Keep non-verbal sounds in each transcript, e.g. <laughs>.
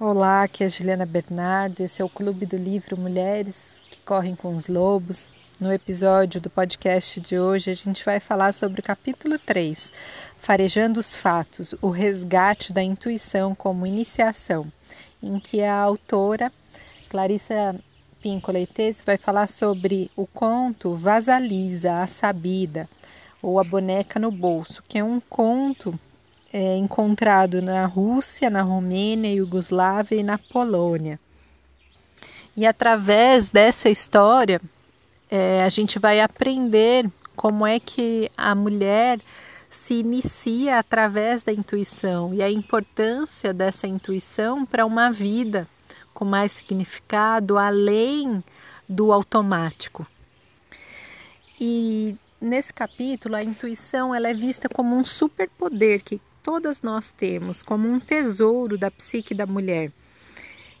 Olá, aqui é a Juliana Bernardo. Esse é o Clube do Livro Mulheres que Correm com os Lobos. No episódio do podcast de hoje, a gente vai falar sobre o capítulo 3, Farejando os Fatos, o resgate da intuição como iniciação, em que a autora Clarissa Pinco Leitez vai falar sobre o conto Vasalisa, a Sabida, ou A Boneca no Bolso, que é um conto é, encontrado na Rússia, na Romênia, Iugoslávia e na Polônia. E através dessa história, é, a gente vai aprender como é que a mulher se inicia através da intuição e a importância dessa intuição para uma vida com mais significado além do automático. E nesse capítulo, a intuição ela é vista como um superpoder que todas nós temos como um tesouro da psique da mulher.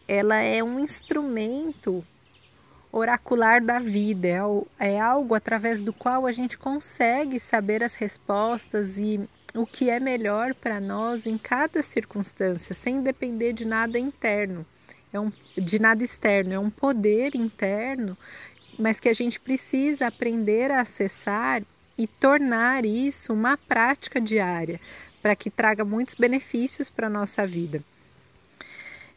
Ela é um instrumento oracular da vida, é, é algo através do qual a gente consegue saber as respostas e o que é melhor para nós em cada circunstância, sem depender de nada interno, é um, de nada externo, é um poder interno, mas que a gente precisa aprender a acessar e tornar isso uma prática diária para que traga muitos benefícios para a nossa vida.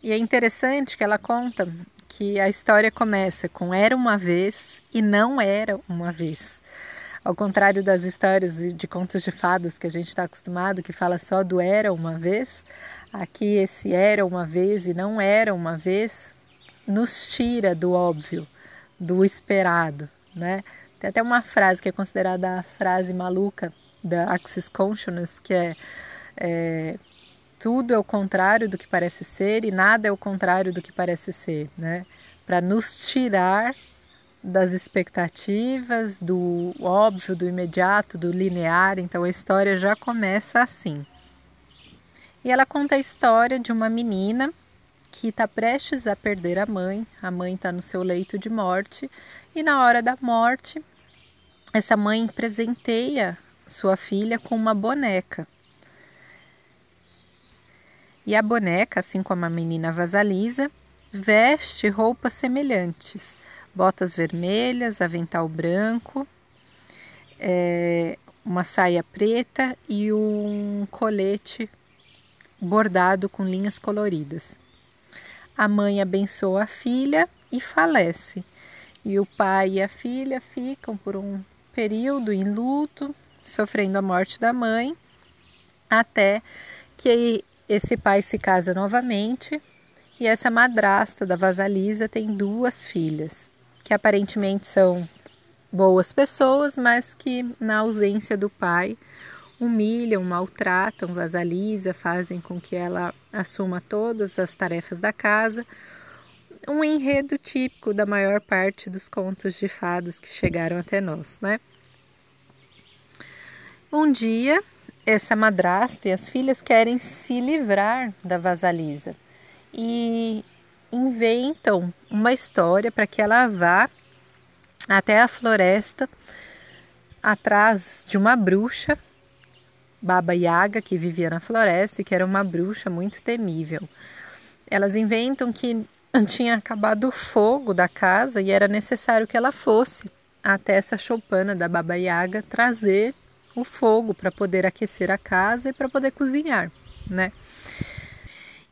E é interessante que ela conta que a história começa com era uma vez e não era uma vez. Ao contrário das histórias de contos de fadas que a gente está acostumado, que fala só do era uma vez, aqui esse era uma vez e não era uma vez nos tira do óbvio, do esperado, né? Tem até uma frase que é considerada a frase maluca da Axis Consciousness, que é, é tudo é o contrário do que parece ser e nada é o contrário do que parece ser, né? Para nos tirar das expectativas, do óbvio, do imediato, do linear. Então a história já começa assim. E ela conta a história de uma menina que está prestes a perder a mãe. A mãe está no seu leito de morte e na hora da morte, essa mãe presenteia sua filha com uma boneca. E a boneca, assim como a menina vasalisa, veste roupas semelhantes: botas vermelhas, avental branco, é, uma saia preta e um colete bordado com linhas coloridas. A mãe abençoa a filha e falece. E o pai e a filha ficam por um período em luto, sofrendo a morte da mãe, até que esse pai se casa novamente e essa madrasta da Vasalisa tem duas filhas, que aparentemente são boas pessoas, mas que na ausência do pai humilham, maltratam Vasalisa, fazem com que ela assuma todas as tarefas da casa. Um enredo típico da maior parte dos contos de fadas que chegaram até nós, né? Um dia, essa madrasta e as filhas querem se livrar da Vasalisa e inventam uma história para que ela vá até a floresta atrás de uma bruxa, Baba Yaga, que vivia na floresta e que era uma bruxa muito temível. Elas inventam que <laughs> tinha acabado o fogo da casa e era necessário que ela fosse até essa choupana da Baba Yaga trazer o fogo para poder aquecer a casa e para poder cozinhar, né?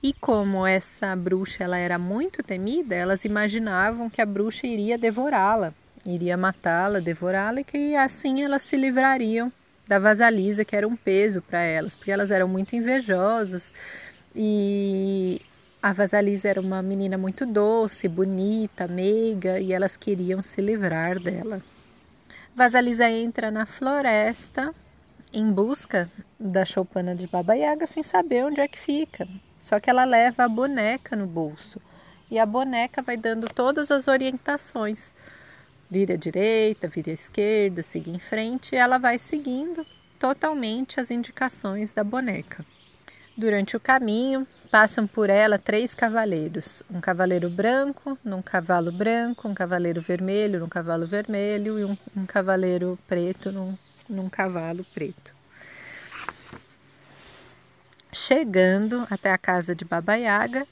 E como essa bruxa ela era muito temida, elas imaginavam que a bruxa iria devorá-la, iria matá-la, devorá-la e que assim elas se livrariam da vasalisa, que era um peso para elas, porque elas eram muito invejosas e a Vasalisa era uma menina muito doce, bonita, meiga e elas queriam se livrar dela. Vasalisa entra na floresta em busca da choupana de Baba Yaga sem saber onde é que fica. Só que ela leva a boneca no bolso e a boneca vai dando todas as orientações. Vira à direita, vira à esquerda, siga em frente e ela vai seguindo totalmente as indicações da boneca. Durante o caminho, passam por ela três cavaleiros: um cavaleiro branco, num cavalo branco, um cavaleiro vermelho, num cavalo vermelho e um, um cavaleiro preto num, num cavalo preto. Chegando até a casa de Baba Yaga,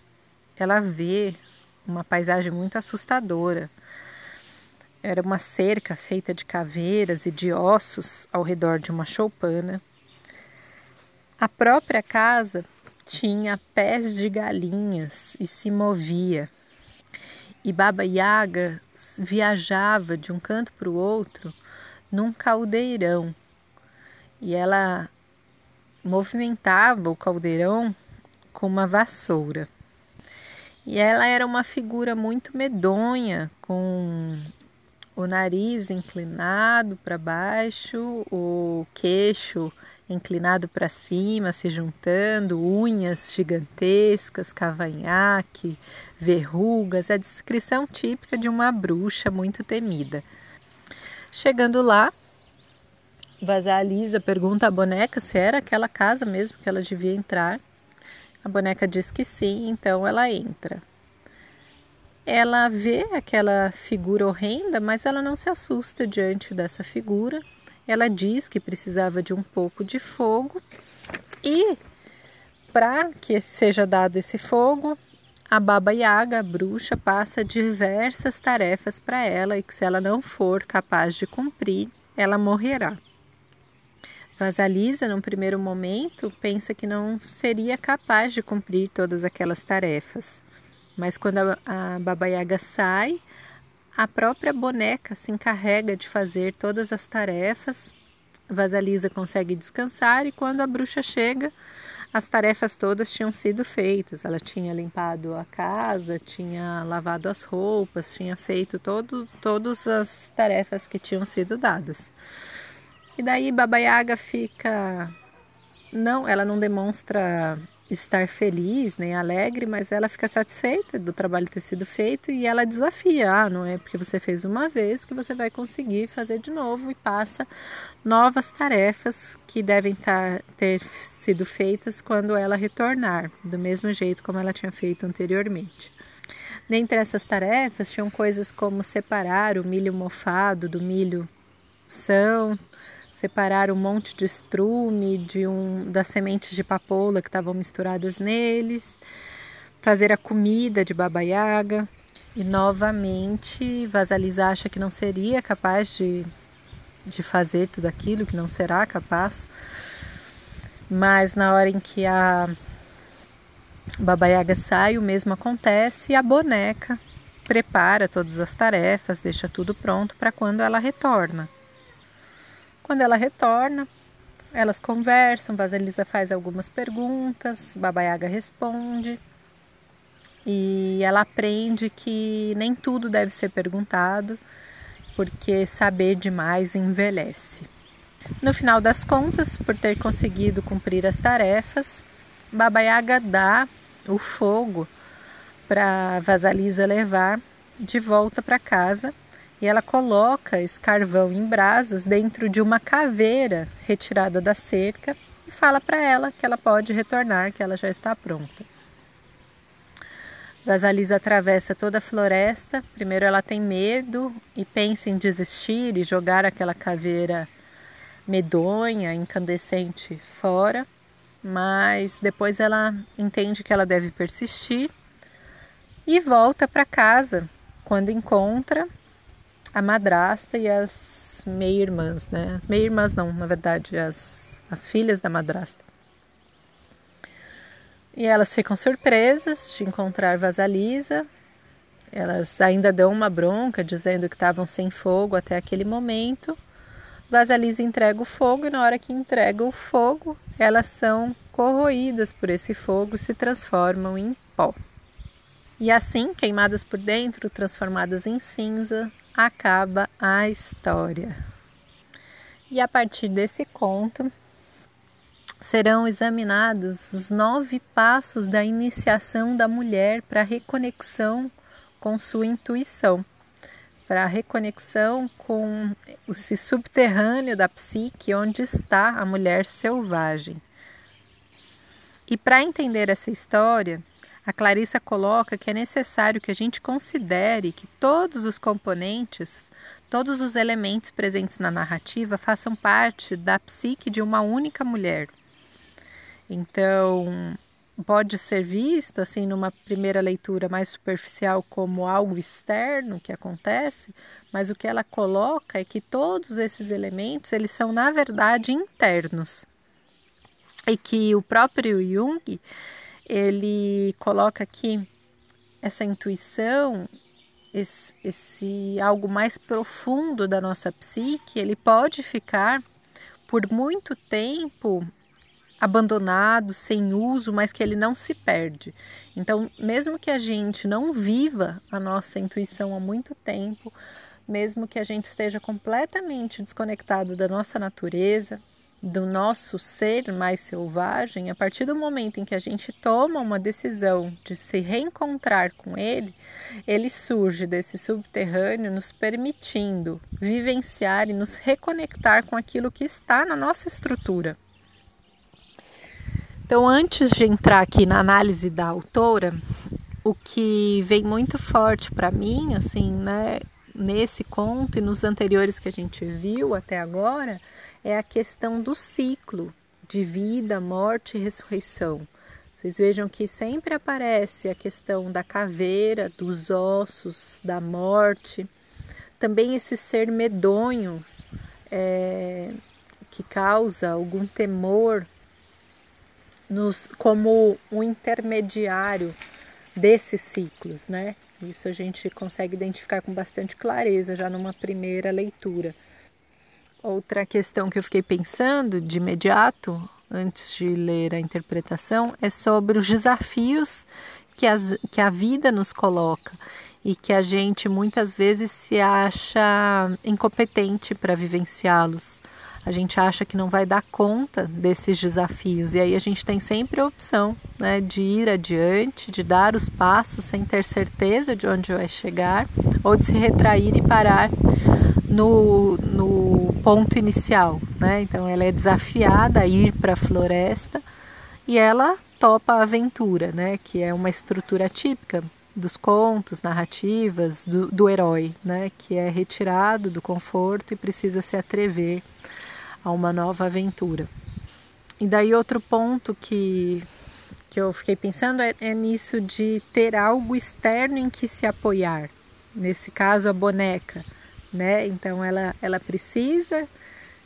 ela vê uma paisagem muito assustadora. Era uma cerca feita de caveiras e de ossos ao redor de uma choupana. A própria casa tinha pés de galinhas e se movia. E Baba Yaga viajava de um canto para o outro num caldeirão. E ela movimentava o caldeirão com uma vassoura. E ela era uma figura muito medonha, com o nariz inclinado para baixo, o queixo inclinado para cima, se juntando, unhas gigantescas, cavanhaque, verrugas, a descrição típica de uma bruxa muito temida. Chegando lá, Vasalisa pergunta à boneca se era aquela casa mesmo que ela devia entrar. A boneca diz que sim, então ela entra. Ela vê aquela figura horrenda, mas ela não se assusta diante dessa figura. Ela diz que precisava de um pouco de fogo e para que seja dado esse fogo, a Baba Yaga, a bruxa, passa diversas tarefas para ela e que se ela não for capaz de cumprir, ela morrerá. Vasalisa, num primeiro momento, pensa que não seria capaz de cumprir todas aquelas tarefas. Mas quando a, a Baba Yaga sai, a própria boneca se encarrega de fazer todas as tarefas. Vasalisa consegue descansar e quando a bruxa chega, as tarefas todas tinham sido feitas. Ela tinha limpado a casa, tinha lavado as roupas, tinha feito todo, todas as tarefas que tinham sido dadas. E daí Baba Yaga fica não, ela não demonstra estar feliz nem alegre, mas ela fica satisfeita do trabalho ter sido feito e ela desafia, ah, não é porque você fez uma vez que você vai conseguir fazer de novo e passa novas tarefas que devem tar, ter sido feitas quando ela retornar, do mesmo jeito como ela tinha feito anteriormente. Dentre essas tarefas tinham coisas como separar o milho mofado do milho são, separar um monte de estrume de um, das sementes de papoula que estavam misturadas neles, fazer a comida de Baba Yaga. E novamente Vasalisa acha que não seria capaz de, de fazer tudo aquilo, que não será capaz. Mas na hora em que a Baba Yaga sai, o mesmo acontece e a boneca prepara todas as tarefas, deixa tudo pronto para quando ela retorna. Quando ela retorna, elas conversam, Vasilisa faz algumas perguntas, Baba Yaga responde. E ela aprende que nem tudo deve ser perguntado, porque saber demais envelhece. No final das contas, por ter conseguido cumprir as tarefas, Baba Yaga dá o fogo para Vasalisa levar de volta para casa e ela coloca esse carvão em brasas dentro de uma caveira retirada da cerca e fala para ela que ela pode retornar, que ela já está pronta. Vasalisa atravessa toda a floresta. Primeiro ela tem medo e pensa em desistir e jogar aquela caveira medonha, incandescente fora, mas depois ela entende que ela deve persistir e volta para casa quando encontra a madrasta e as meia-irmãs, né? As meia-irmãs não, na verdade, as, as filhas da madrasta. E elas ficam surpresas de encontrar Vasalisa. Elas ainda dão uma bronca dizendo que estavam sem fogo até aquele momento. Vasalisa entrega o fogo e na hora que entrega o fogo, elas são corroídas por esse fogo e se transformam em pó. E assim, queimadas por dentro, transformadas em cinza, acaba a história. E a partir desse conto serão examinados os nove passos da iniciação da mulher para a reconexão com sua intuição, para a reconexão com esse subterrâneo da psique onde está a mulher selvagem. E para entender essa história, a Clarissa coloca que é necessário que a gente considere que todos os componentes, todos os elementos presentes na narrativa façam parte da psique de uma única mulher. Então, pode ser visto assim numa primeira leitura mais superficial como algo externo que acontece, mas o que ela coloca é que todos esses elementos eles são na verdade internos e que o próprio Jung ele coloca aqui essa intuição esse, esse algo mais profundo da nossa psique ele pode ficar por muito tempo abandonado, sem uso, mas que ele não se perde. Então, mesmo que a gente não viva a nossa intuição há muito tempo, mesmo que a gente esteja completamente desconectado da nossa natureza, do nosso ser mais selvagem, a partir do momento em que a gente toma uma decisão de se reencontrar com ele, ele surge desse subterrâneo, nos permitindo vivenciar e nos reconectar com aquilo que está na nossa estrutura. Então, antes de entrar aqui na análise da autora, o que vem muito forte para mim, assim, né, nesse conto e nos anteriores que a gente viu até agora, é a questão do ciclo de vida, morte e ressurreição. Vocês vejam que sempre aparece a questão da caveira, dos ossos, da morte, também esse ser medonho é, que causa algum temor nos, como um intermediário desses ciclos, né? Isso a gente consegue identificar com bastante clareza já numa primeira leitura. Outra questão que eu fiquei pensando de imediato, antes de ler a interpretação, é sobre os desafios que, as, que a vida nos coloca e que a gente muitas vezes se acha incompetente para vivenciá-los a gente acha que não vai dar conta desses desafios. E aí a gente tem sempre a opção né, de ir adiante, de dar os passos sem ter certeza de onde vai chegar, ou de se retrair e parar no, no ponto inicial. Né? Então ela é desafiada a ir para a floresta e ela topa a aventura, né? que é uma estrutura típica dos contos, narrativas do, do herói, né? que é retirado do conforto e precisa se atrever a uma nova aventura. E daí outro ponto que, que eu fiquei pensando é, é nisso de ter algo externo em que se apoiar. Nesse caso, a boneca, né? Então ela, ela precisa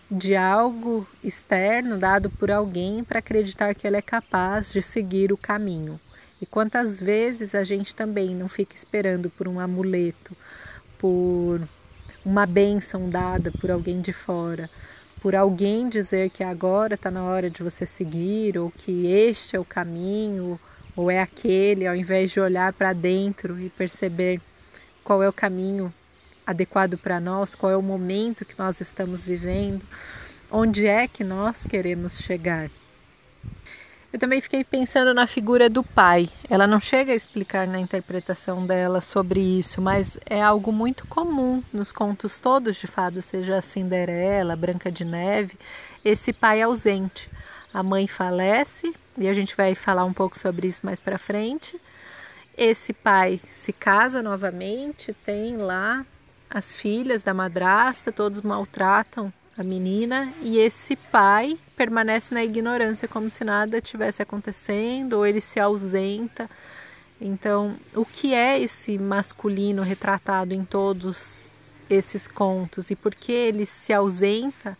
de algo externo dado por alguém para acreditar que ela é capaz de seguir o caminho. E quantas vezes a gente também não fica esperando por um amuleto, por uma bênção dada por alguém de fora, por alguém dizer que agora está na hora de você seguir, ou que este é o caminho, ou é aquele, ao invés de olhar para dentro e perceber qual é o caminho adequado para nós, qual é o momento que nós estamos vivendo, onde é que nós queremos chegar. Eu também fiquei pensando na figura do pai. Ela não chega a explicar na interpretação dela sobre isso, mas é algo muito comum nos contos todos de fadas, seja a Cinderela, Branca de Neve, esse pai ausente. A mãe falece, e a gente vai falar um pouco sobre isso mais para frente. Esse pai se casa novamente, tem lá as filhas da madrasta, todos maltratam a menina e esse pai permanece na ignorância como se nada tivesse acontecendo ou ele se ausenta. Então, o que é esse masculino retratado em todos esses contos e por que ele se ausenta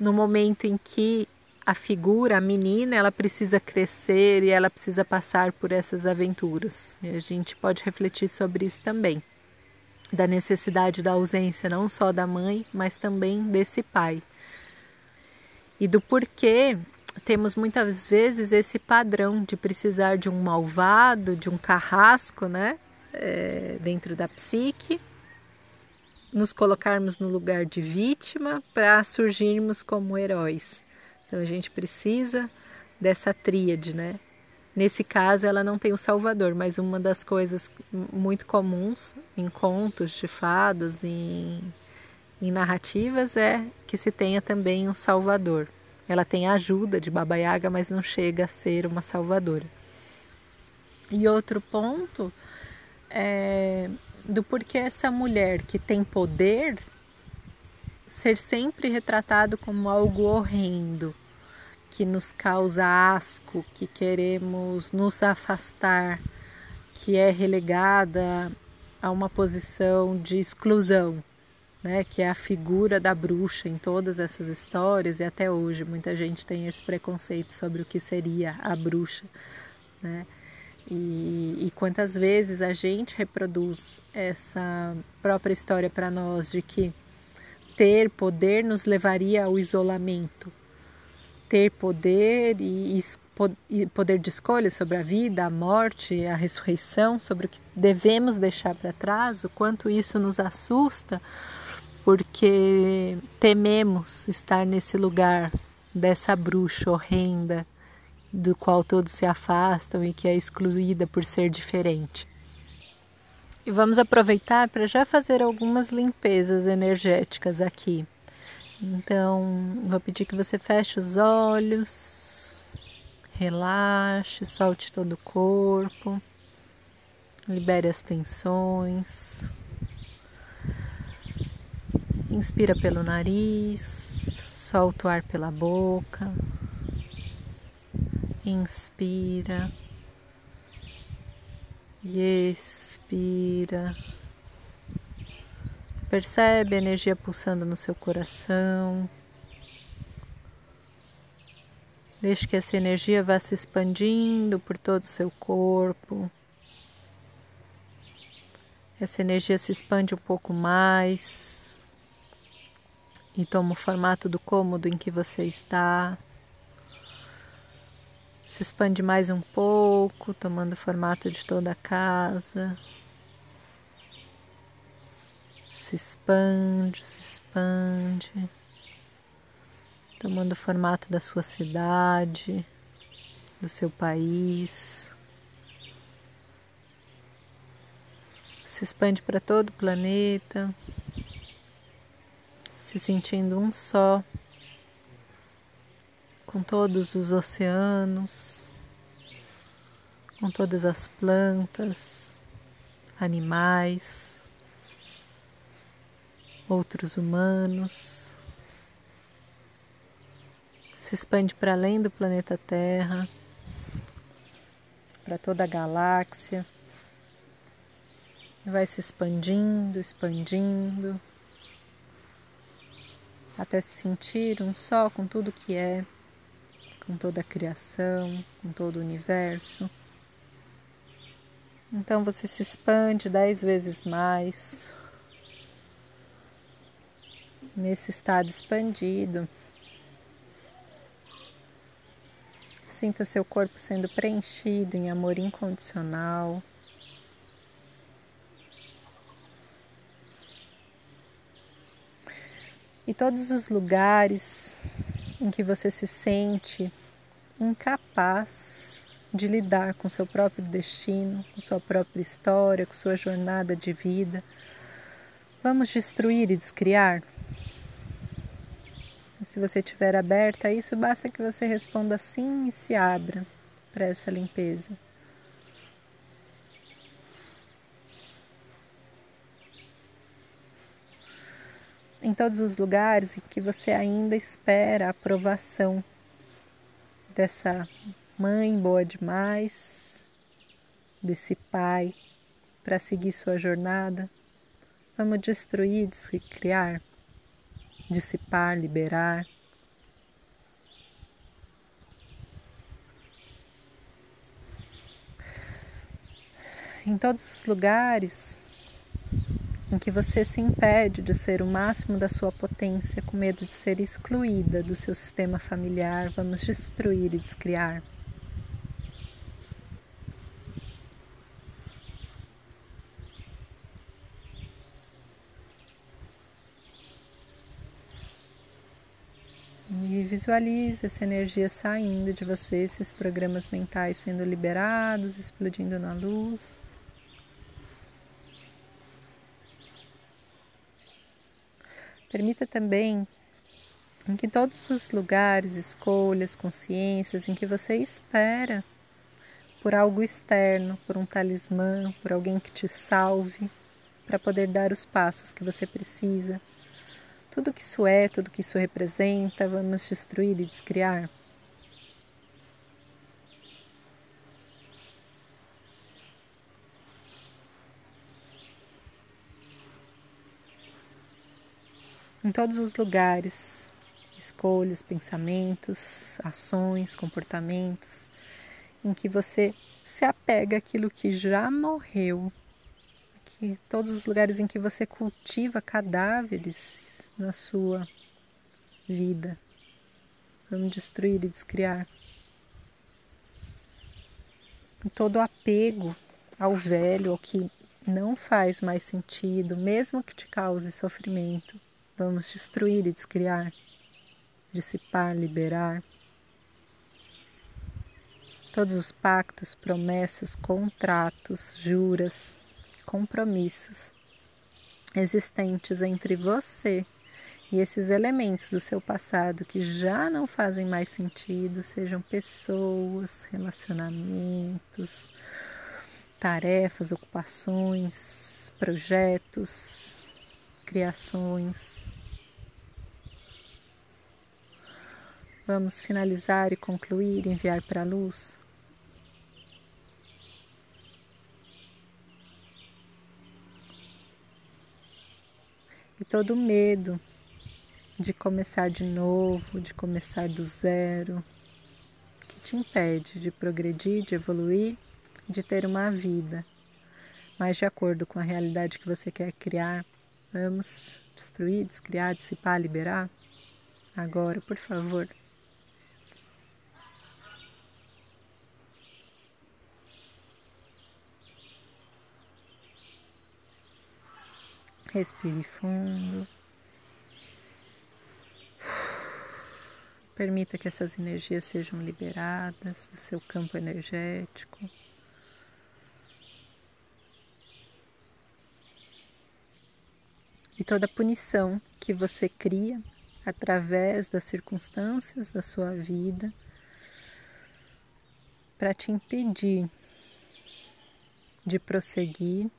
no momento em que a figura, a menina, ela precisa crescer e ela precisa passar por essas aventuras. E a gente pode refletir sobre isso também da necessidade da ausência não só da mãe, mas também desse pai. E do porquê temos muitas vezes esse padrão de precisar de um malvado, de um carrasco, né? É, dentro da psique, nos colocarmos no lugar de vítima para surgirmos como heróis. Então a gente precisa dessa tríade, né? Nesse caso, ela não tem o Salvador, mas uma das coisas muito comuns em contos de fadas, em, em narrativas, é que se tenha também um Salvador. Ela tem a ajuda de Baba Yaga, mas não chega a ser uma salvadora. E outro ponto é do porquê essa mulher que tem poder ser sempre retratado como algo horrendo, que nos causa asco, que queremos nos afastar, que é relegada a uma posição de exclusão, né, que é a figura da bruxa em todas essas histórias e até hoje muita gente tem esse preconceito sobre o que seria a bruxa, né? E, e quantas vezes a gente reproduz essa própria história para nós de que ter poder nos levaria ao isolamento, ter poder e, poder de escolha sobre a vida, a morte, a ressurreição, sobre o que devemos deixar para trás, o quanto isso nos assusta, porque tememos estar nesse lugar dessa bruxa horrenda do qual todos se afastam e que é excluída por ser diferente. E vamos aproveitar para já fazer algumas limpezas energéticas aqui. Então, vou pedir que você feche os olhos, relaxe, solte todo o corpo, libere as tensões. Inspira pelo nariz, solta o ar pela boca. Inspira e expira. Percebe a energia pulsando no seu coração. Deixe que essa energia vá se expandindo por todo o seu corpo. Essa energia se expande um pouco mais e toma o formato do cômodo em que você está. Se expande mais um pouco, tomando o formato de toda a casa. Se expande, se expande, tomando o formato da sua cidade, do seu país. Se expande para todo o planeta se sentindo um só com todos os oceanos, com todas as plantas, animais, outros humanos. Se expande para além do planeta Terra, para toda a galáxia, vai se expandindo, expandindo até se sentir um só com tudo que é, com toda a criação, com todo o universo. Então você se expande dez vezes mais nesse estado expandido. Sinta seu corpo sendo preenchido em amor incondicional. e todos os lugares em que você se sente incapaz de lidar com seu próprio destino, com sua própria história, com sua jornada de vida. Vamos destruir e descriar? Se você estiver aberta a isso, basta que você responda sim e se abra para essa limpeza. em todos os lugares em que você ainda espera a aprovação dessa mãe boa demais, desse pai para seguir sua jornada. Vamos destruir, descriar, dissipar, liberar. Em todos os lugares em que você se impede de ser o máximo da sua potência, com medo de ser excluída do seu sistema familiar, vamos destruir e descriar. E visualize essa energia saindo de você, esses programas mentais sendo liberados, explodindo na luz. Permita também em que todos os lugares, escolhas, consciências em que você espera por algo externo, por um talismã, por alguém que te salve, para poder dar os passos que você precisa tudo que isso é, tudo que isso representa, vamos destruir e descriar? Em todos os lugares, escolhas, pensamentos, ações, comportamentos, em que você se apega àquilo que já morreu, que todos os lugares em que você cultiva cadáveres na sua vida. Vamos destruir e descriar. E todo apego ao velho, ao que não faz mais sentido, mesmo que te cause sofrimento, vamos destruir e descriar, dissipar, liberar. Todos os pactos, promessas, contratos, juras, compromissos existentes entre você e esses elementos do seu passado que já não fazem mais sentido, sejam pessoas, relacionamentos, tarefas, ocupações, projetos, criações. Vamos finalizar e concluir, enviar para a luz. E todo medo de começar de novo, de começar do zero, que te impede de progredir, de evoluir, de ter uma vida mais de acordo com a realidade que você quer criar. Vamos destruir, descriar, dissipar, liberar? Agora, por favor. Respire fundo. Permita que essas energias sejam liberadas do seu campo energético. E toda punição que você cria através das circunstâncias da sua vida para te impedir de prosseguir,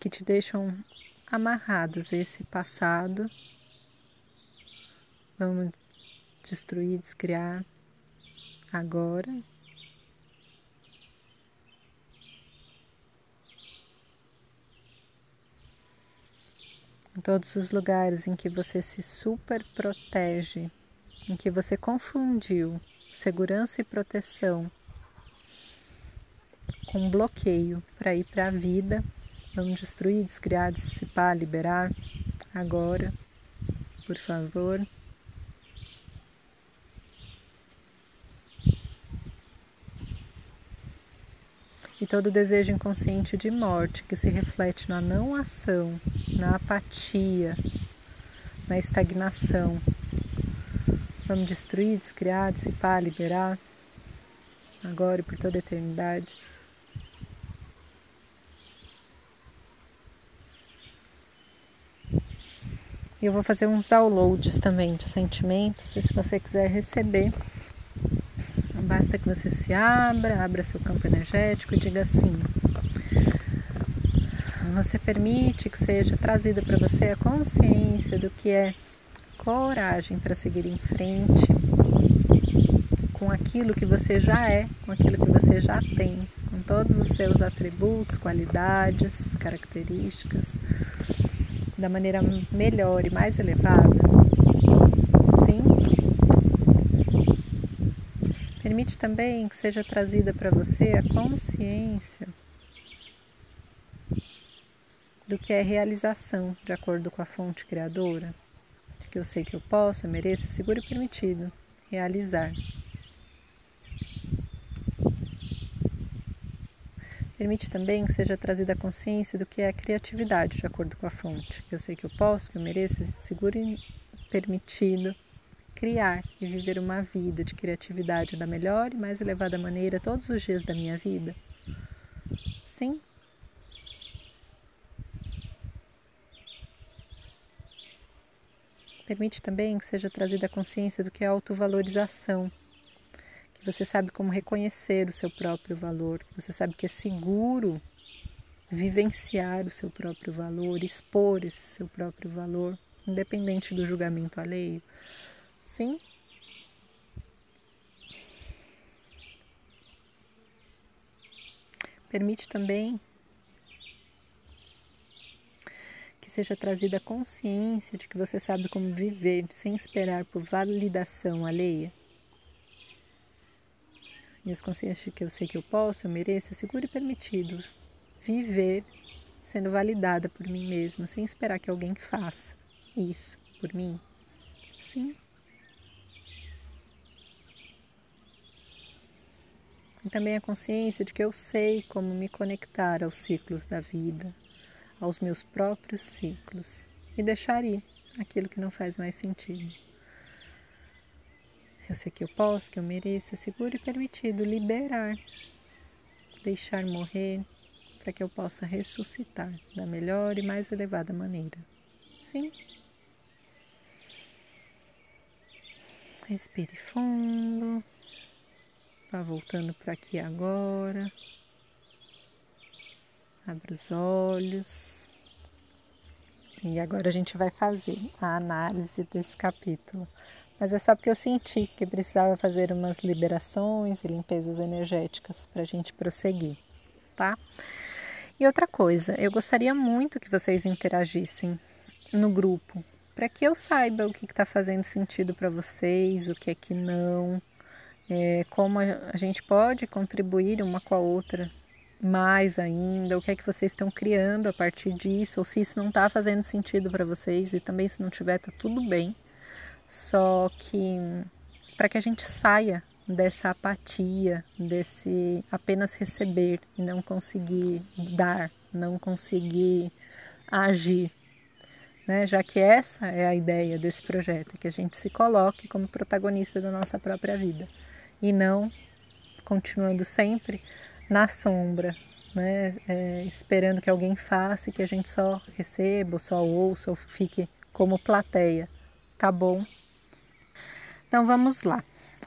que te deixam amarradas a esse passado Vamos destruir, descriar agora. Em todos os lugares em que você se super protege, em que você confundiu segurança e proteção com bloqueio para ir para a vida, vamos destruir, descriar, dissipar, liberar agora, por favor. E todo desejo inconsciente de morte que se reflete na não ação, na apatia, na estagnação. Vamos destruir, descriar, dissipar, liberar, agora e por toda a eternidade. E eu vou fazer uns downloads também de sentimentos, e se você quiser receber, Basta que você se abra, abra seu campo energético e diga assim: você permite que seja trazida para você a consciência do que é coragem para seguir em frente com aquilo que você já é, com aquilo que você já tem, com todos os seus atributos, qualidades, características, da maneira melhor e mais elevada. Permite também que seja trazida para você a consciência do que é realização, de acordo com a fonte criadora, que eu sei que eu posso, eu mereço, é seguro e permitido realizar. Permite também que seja trazida a consciência do que é a criatividade, de acordo com a fonte, que eu sei que eu posso, que eu mereço, é seguro e permitido criar e viver uma vida de criatividade da melhor e mais elevada maneira todos os dias da minha vida? Sim. Permite também que seja trazida a consciência do que é autovalorização, que você sabe como reconhecer o seu próprio valor, que você sabe que é seguro vivenciar o seu próprio valor, expor esse seu próprio valor, independente do julgamento alheio. Sim. Permite também que seja trazida a consciência de que você sabe como viver sem esperar por validação alheia. E as consciências de que eu sei que eu posso, eu mereço, é seguro e permitido viver sendo validada por mim mesma, sem esperar que alguém faça isso por mim. Sim. E também a consciência de que eu sei como me conectar aos ciclos da vida, aos meus próprios ciclos e deixar ir aquilo que não faz mais sentido. Eu sei que eu posso, que eu mereço, é seguro e permitido liberar, deixar morrer, para que eu possa ressuscitar da melhor e mais elevada maneira. Sim. Respire fundo. Vá voltando para aqui agora. Abra os olhos. E agora a gente vai fazer a análise desse capítulo. Mas é só porque eu senti que precisava fazer umas liberações e limpezas energéticas para a gente prosseguir, tá? E outra coisa, eu gostaria muito que vocês interagissem no grupo, para que eu saiba o que está fazendo sentido para vocês, o que é que não, é, como a gente pode contribuir uma com a outra mais ainda, o que é que vocês estão criando a partir disso, ou se isso não está fazendo sentido para vocês, e também se não tiver, tá tudo bem. Só que para que a gente saia dessa apatia, desse apenas receber e não conseguir dar, não conseguir agir, né? Já que essa é a ideia desse projeto, que a gente se coloque como protagonista da nossa própria vida e não continuando sempre na sombra, né? É, esperando que alguém faça e que a gente só receba, ou só ouça, ou fique como plateia. Tá bom? Então vamos lá.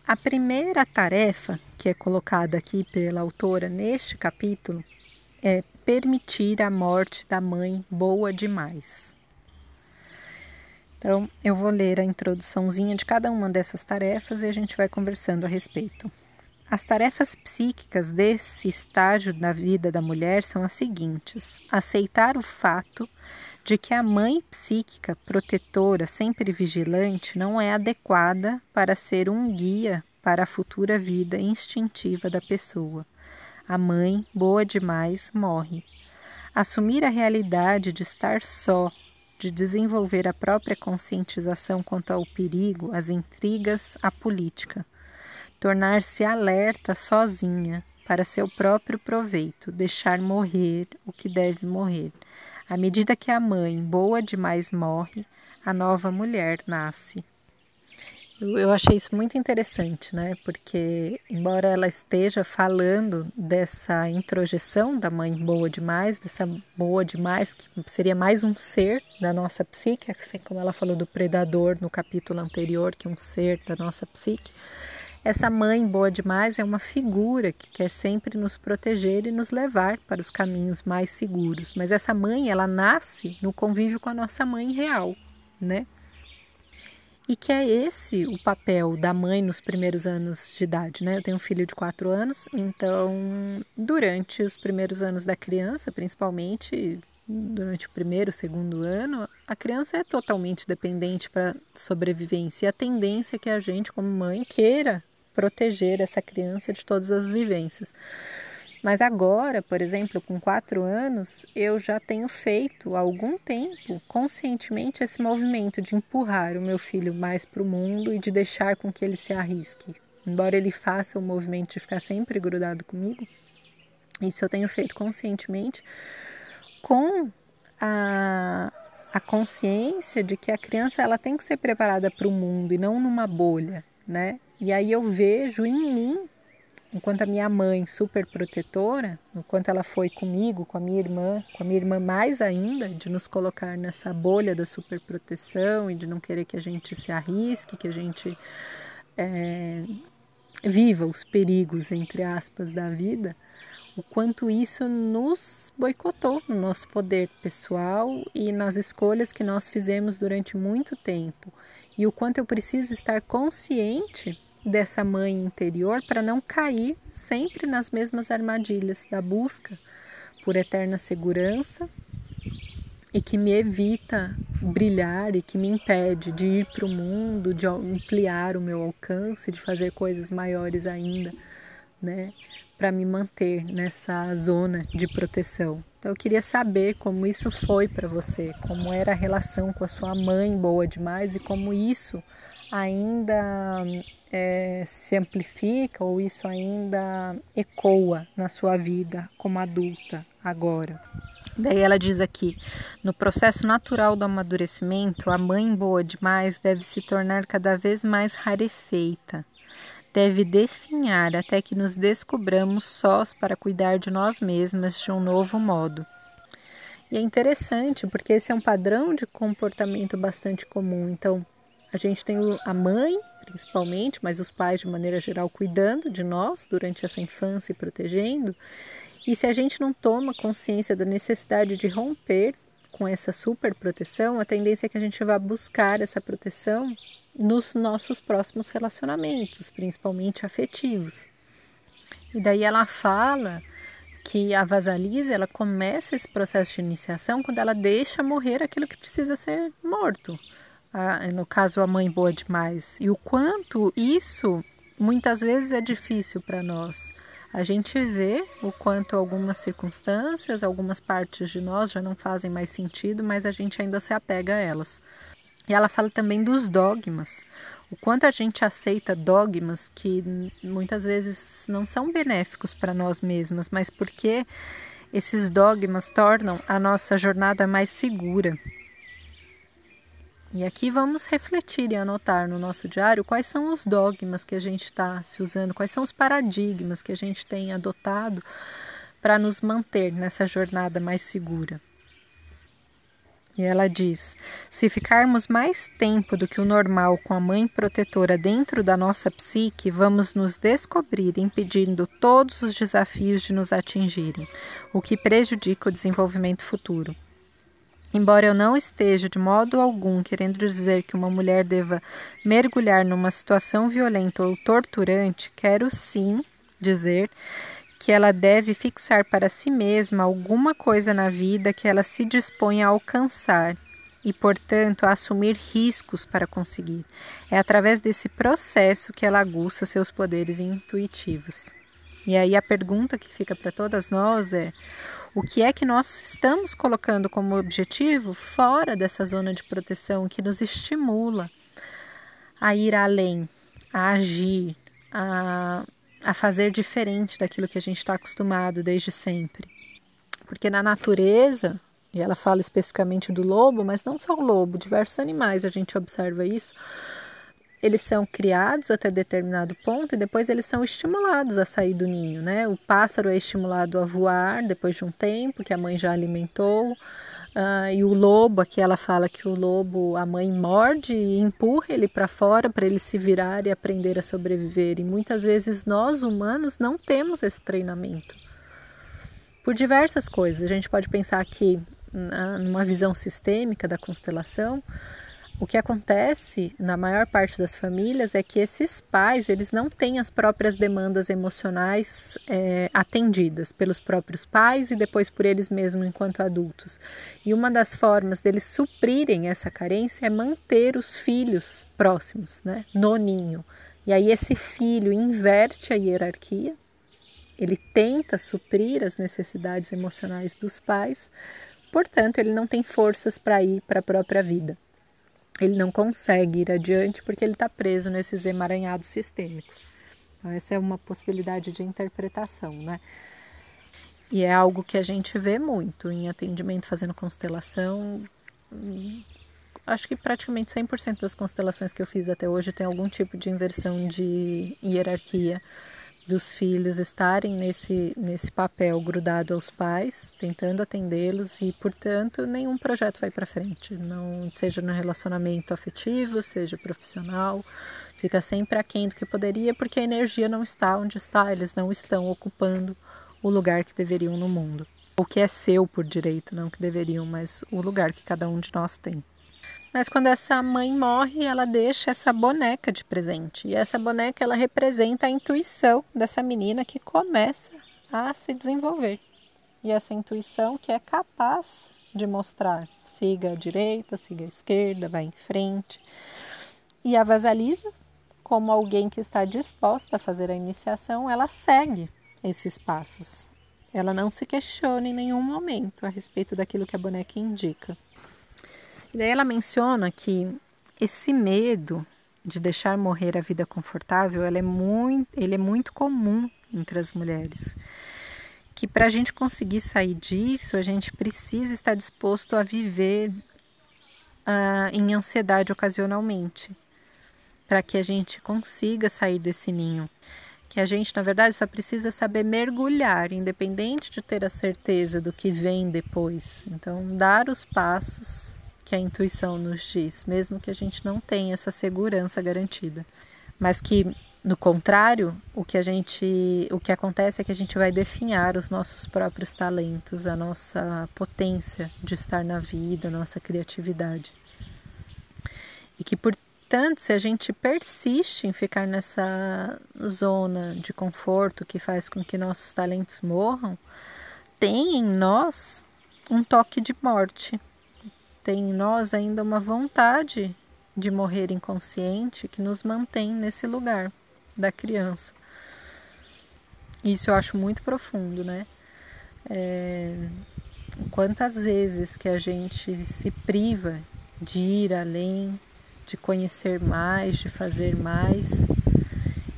A primeira tarefa que é colocada aqui pela autora neste capítulo é permitir a morte da mãe boa demais. Então, eu vou ler a introduçãozinha de cada uma dessas tarefas e a gente vai conversando a respeito. As tarefas psíquicas desse estágio da vida da mulher são as seguintes: aceitar o fato de que a mãe psíquica protetora, sempre vigilante, não é adequada para ser um guia para a futura vida instintiva da pessoa. A mãe, boa demais, morre. Assumir a realidade de estar só, de desenvolver a própria conscientização quanto ao perigo, as intrigas, a política tornar-se alerta sozinha para seu próprio proveito, deixar morrer o que deve morrer. À medida que a mãe, boa demais, morre, a nova mulher nasce. Eu achei isso muito interessante, né? Porque, embora ela esteja falando dessa introjeção da mãe boa demais, dessa boa demais, que seria mais um ser da nossa psique, assim como ela falou do predador no capítulo anterior, que é um ser da nossa psique, essa mãe boa demais é uma figura que quer sempre nos proteger e nos levar para os caminhos mais seguros. Mas essa mãe, ela nasce no convívio com a nossa mãe real, né? E que é esse o papel da mãe nos primeiros anos de idade, né? Eu tenho um filho de quatro anos, então durante os primeiros anos da criança, principalmente durante o primeiro, segundo ano, a criança é totalmente dependente para sobrevivência. E a tendência é que a gente, como mãe, queira proteger essa criança de todas as vivências. Mas agora, por exemplo, com quatro anos, eu já tenho feito há algum tempo conscientemente esse movimento de empurrar o meu filho mais para o mundo e de deixar com que ele se arrisque. Embora ele faça o movimento de ficar sempre grudado comigo, isso eu tenho feito conscientemente com a, a consciência de que a criança ela tem que ser preparada para o mundo e não numa bolha, né? E aí eu vejo em mim, enquanto a minha mãe super protetora, enquanto ela foi comigo, com a minha irmã, com a minha irmã mais ainda, de nos colocar nessa bolha da super proteção e de não querer que a gente se arrisque, que a gente é, viva os perigos, entre aspas, da vida, o quanto isso nos boicotou no nosso poder pessoal e nas escolhas que nós fizemos durante muito tempo. E o quanto eu preciso estar consciente dessa mãe interior para não cair sempre nas mesmas armadilhas da busca por eterna segurança e que me evita brilhar e que me impede de ir para o mundo, de ampliar o meu alcance, de fazer coisas maiores ainda, né? Para me manter nessa zona de proteção. Então eu queria saber como isso foi para você, como era a relação com a sua mãe boa demais e como isso ainda é, se amplifica ou isso ainda ecoa na sua vida como adulta agora. Daí ela diz aqui: no processo natural do amadurecimento, a mãe boa demais deve se tornar cada vez mais rarefeita. Deve definhar até que nos descobramos sós para cuidar de nós mesmas de um novo modo. E é interessante porque esse é um padrão de comportamento bastante comum. Então, a gente tem a mãe, principalmente, mas os pais de maneira geral cuidando de nós durante essa infância e protegendo. E se a gente não toma consciência da necessidade de romper com essa super proteção, a tendência é que a gente vá buscar essa proteção nos nossos próximos relacionamentos, principalmente afetivos. E daí ela fala que a vasalisa ela começa esse processo de iniciação quando ela deixa morrer aquilo que precisa ser morto. Ah, no caso, a mãe boa demais. E o quanto isso muitas vezes é difícil para nós a gente vê o quanto algumas circunstâncias, algumas partes de nós já não fazem mais sentido, mas a gente ainda se apega a elas. E ela fala também dos dogmas. O quanto a gente aceita dogmas que muitas vezes não são benéficos para nós mesmas, mas porque esses dogmas tornam a nossa jornada mais segura. E aqui vamos refletir e anotar no nosso diário quais são os dogmas que a gente está se usando, quais são os paradigmas que a gente tem adotado para nos manter nessa jornada mais segura. E ela diz: se ficarmos mais tempo do que o normal com a mãe protetora dentro da nossa psique, vamos nos descobrir impedindo todos os desafios de nos atingirem, o que prejudica o desenvolvimento futuro. Embora eu não esteja de modo algum querendo dizer que uma mulher deva mergulhar numa situação violenta ou torturante, quero sim dizer que ela deve fixar para si mesma alguma coisa na vida que ela se dispõe a alcançar e, portanto, a assumir riscos para conseguir. É através desse processo que ela aguça seus poderes intuitivos. E aí a pergunta que fica para todas nós é: o que é que nós estamos colocando como objetivo fora dessa zona de proteção que nos estimula a ir além, a agir, a, a fazer diferente daquilo que a gente está acostumado desde sempre. Porque na natureza, e ela fala especificamente do lobo, mas não só o lobo, diversos animais a gente observa isso eles são criados até determinado ponto e depois eles são estimulados a sair do ninho, né? O pássaro é estimulado a voar depois de um tempo que a mãe já alimentou. Uh, e o lobo, aqui ela fala que o lobo, a mãe morde e empurra ele para fora para ele se virar e aprender a sobreviver. E muitas vezes nós humanos não temos esse treinamento. Por diversas coisas. A gente pode pensar aqui numa visão sistêmica da constelação, o que acontece na maior parte das famílias é que esses pais eles não têm as próprias demandas emocionais é, atendidas pelos próprios pais e depois por eles mesmos enquanto adultos. E uma das formas deles suprirem essa carência é manter os filhos próximos, né, no ninho. E aí esse filho inverte a hierarquia, ele tenta suprir as necessidades emocionais dos pais, portanto ele não tem forças para ir para a própria vida ele não consegue ir adiante porque ele está preso nesses emaranhados sistêmicos. Então, essa é uma possibilidade de interpretação, né? E é algo que a gente vê muito em atendimento fazendo constelação. Acho que praticamente 100% das constelações que eu fiz até hoje tem algum tipo de inversão de hierarquia dos filhos estarem nesse, nesse papel grudado aos pais, tentando atendê-los e, portanto, nenhum projeto vai para frente, não seja no relacionamento afetivo, seja profissional, fica sempre aquém do que poderia, porque a energia não está onde está, eles não estão ocupando o lugar que deveriam no mundo. O que é seu por direito, não que deveriam, mas o lugar que cada um de nós tem. Mas quando essa mãe morre, ela deixa essa boneca de presente. E essa boneca ela representa a intuição dessa menina que começa a se desenvolver. E essa intuição que é capaz de mostrar, siga a direita, siga a esquerda, vá em frente. E a Vasalisa, como alguém que está disposta a fazer a iniciação, ela segue esses passos. Ela não se questiona em nenhum momento a respeito daquilo que a boneca indica. E daí ela menciona que esse medo de deixar morrer a vida confortável, é muito, ele é muito comum entre as mulheres. Que para a gente conseguir sair disso, a gente precisa estar disposto a viver uh, em ansiedade ocasionalmente, para que a gente consiga sair desse ninho. Que a gente, na verdade, só precisa saber mergulhar, independente de ter a certeza do que vem depois. Então, dar os passos que a intuição nos diz, mesmo que a gente não tenha essa segurança garantida. Mas que, no contrário, o que a gente, o que acontece é que a gente vai definhar os nossos próprios talentos, a nossa potência de estar na vida, a nossa criatividade. E que, portanto, se a gente persiste em ficar nessa zona de conforto que faz com que nossos talentos morram, tem em nós um toque de morte, tem em nós ainda uma vontade de morrer inconsciente que nos mantém nesse lugar da criança. Isso eu acho muito profundo, né? É, quantas vezes que a gente se priva de ir além, de conhecer mais, de fazer mais,